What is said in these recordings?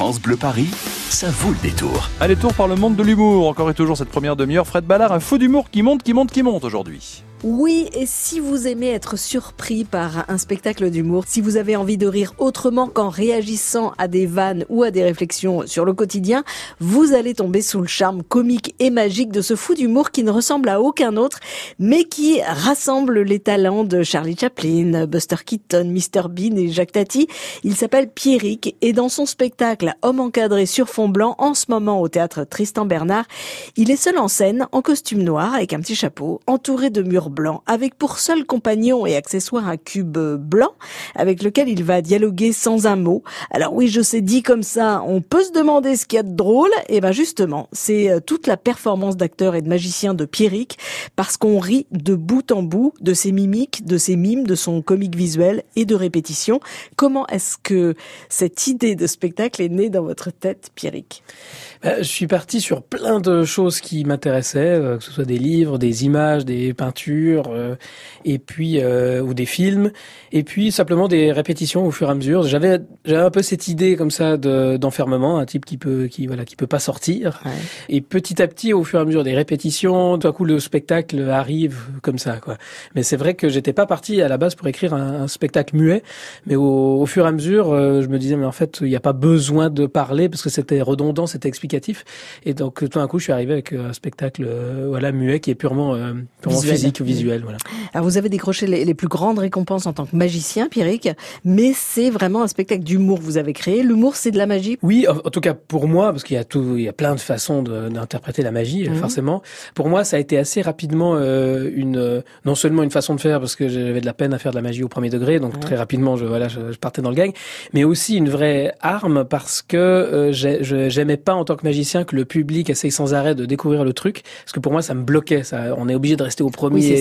France Bleu Paris, ça vaut le détour. Allez, tour par le monde de l'humour. Encore et toujours cette première demi-heure. Fred Ballard, un faux d'humour qui monte, qui monte, qui monte aujourd'hui. Oui, et si vous aimez être surpris par un spectacle d'humour, si vous avez envie de rire autrement qu'en réagissant à des vannes ou à des réflexions sur le quotidien, vous allez tomber sous le charme comique et magique de ce fou d'humour qui ne ressemble à aucun autre, mais qui rassemble les talents de Charlie Chaplin, Buster Keaton, Mr Bean et Jacques Tati. Il s'appelle Pierrick et dans son spectacle Homme encadré sur fond blanc, en ce moment au théâtre Tristan Bernard, il est seul en scène, en costume noir, avec un petit chapeau, entouré de murs blanc, avec pour seul compagnon et accessoire un cube blanc, avec lequel il va dialoguer sans un mot. Alors oui, je sais, dit comme ça, on peut se demander ce qu'il y a de drôle. Et ben justement, c'est euh, toute la performance d'acteur et de magicien de Pierrick, parce qu'on rit de bout en bout de ses mimiques, de ses mimes, de son comique visuel et de répétition. Comment est-ce que cette idée de spectacle est née dans votre tête, Pierrick? Ben, Je suis parti sur plein de choses qui m'intéressaient, euh, que ce soit des livres, des images, des peintures, euh, et puis euh, ou des films, et puis simplement des répétitions au fur et à mesure. J'avais j'avais un peu cette idée comme ça d'enfermement, un type qui peut qui voilà qui peut pas sortir. Et petit à petit, au fur et à mesure des répétitions, tout à coup le spectacle arrive comme ça quoi. Mais c'est vrai que j'étais pas parti à la base pour écrire un, spectacle muet, mais au, fur et à mesure, euh, je me disais mais en fait il n'y a pas besoin de parler parce que c'était redondant, c'était explicatif. Et donc tout d'un coup, je suis arrivé avec un spectacle voilà muet qui est purement purement physique, visuel. Voilà. Alors vous avez décroché les, plus grandes récompenses en tant que magicien, Pierrick, mais c'est vraiment un spectacle d'humour que vous avez créé. L'humour, c'est de la magie? Oui, en, tout cas pour moi, parce qu'il y a tout, il y a plein de façons d'interpréter la magie, mhm. forcément. Pour moi, ça a été assez rapidement euh, une, non seulement une façon de faire, parce que j'avais de la peine à faire de la magie au premier degré, donc très rapidement, je voilà, je, partais dans le gang, mais aussi une vraie arme parce que euh, j'aimais pas en tant que magicien que le public essaye sans arrêt de découvrir le truc, parce que pour moi, ça me bloquait. Ça, on est obligé de rester au premier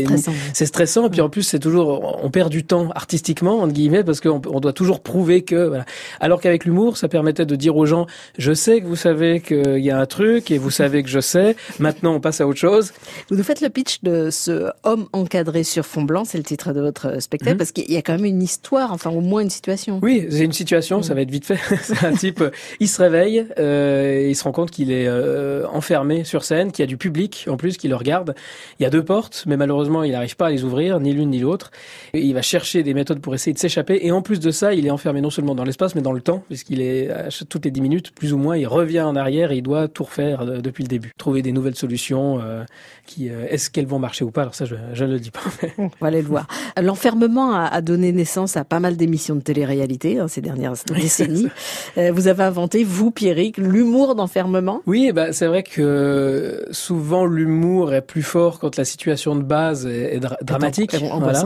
c'est stressant. Et puis en plus, c'est toujours, on perd du temps artistiquement entre guillemets parce qu'on on doit toujours prouver que. Voilà. Alors qu'avec l'humour, ça permettait de dire aux gens, je sais que vous savez qu'il y a un truc et vous savez que je sais. Maintenant, on passe à autre chose. Vous nous faites le pitch de ce homme encadré sur fond blanc, c'est le titre de votre spectacle, mhm. parce qu'il y a quand même une histoire, enfin au moins une situation. Oui, c'est une situation, ça va être vite fait. c'est un type, il se réveille, euh, il se rend compte qu'il est euh, enfermé sur scène, qu'il y a du public en plus qui le regarde. Il y a deux portes, mais malheureusement, il n'arrive pas à les ouvrir, ni l'une ni l'autre. Il va chercher des méthodes pour essayer de s'échapper. Et en plus de ça, il est enfermé non seulement dans l'espace, mais dans le temps, puisqu'il est toutes les dix minutes, plus ou moins, il revient en arrière et il doit tout refaire euh, depuis le début. Trouver des nouvelles solutions euh, qui, euh, est-ce qu'elles vont marcher ou pas? Alors ça, je, je ne le dis pas. On va aller le voir. L'enfermement a, donné naissance à pas mal d'émissions de télé-réalité hein, ces dernières décennies. vous avez inventé, vous, Pierrick, l'humour d'enfermement? Oui, bah, c'est vrai que souvent l'humour est plus fort quand la situation de base est, dramatique. Voilà.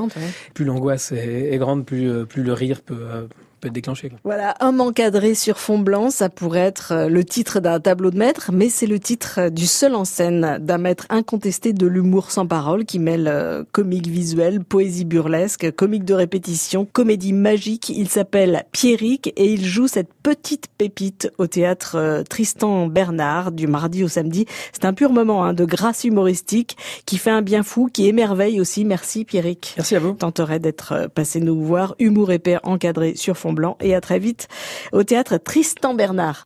Plus l'angoisse est, grande, plus, euh, plus le rire peut, euh, être déclenché. Voilà, homme encadré sur fond blanc, ça pourrait être euh, le titre d'un tableau de maître, mais c'est le titre du seul en scène d'un maître incontesté de l'humour sans parole qui mêle euh, comique visuel, poésie burlesque, comique de répétition, comédie magique. Il s'appelle Pierrick et il joue cette petite pépite au théâtre euh, Tristan Bernard du mardi au samedi. C'est un pur moment hein, de grâce humoristique qui fait un bien fou, qui émerveille aussi. Merci Pierrick. Merci à vous. Tenterait d'être passé nous voir, humour épais encadré sur fond et à très vite au théâtre Tristan Bernard.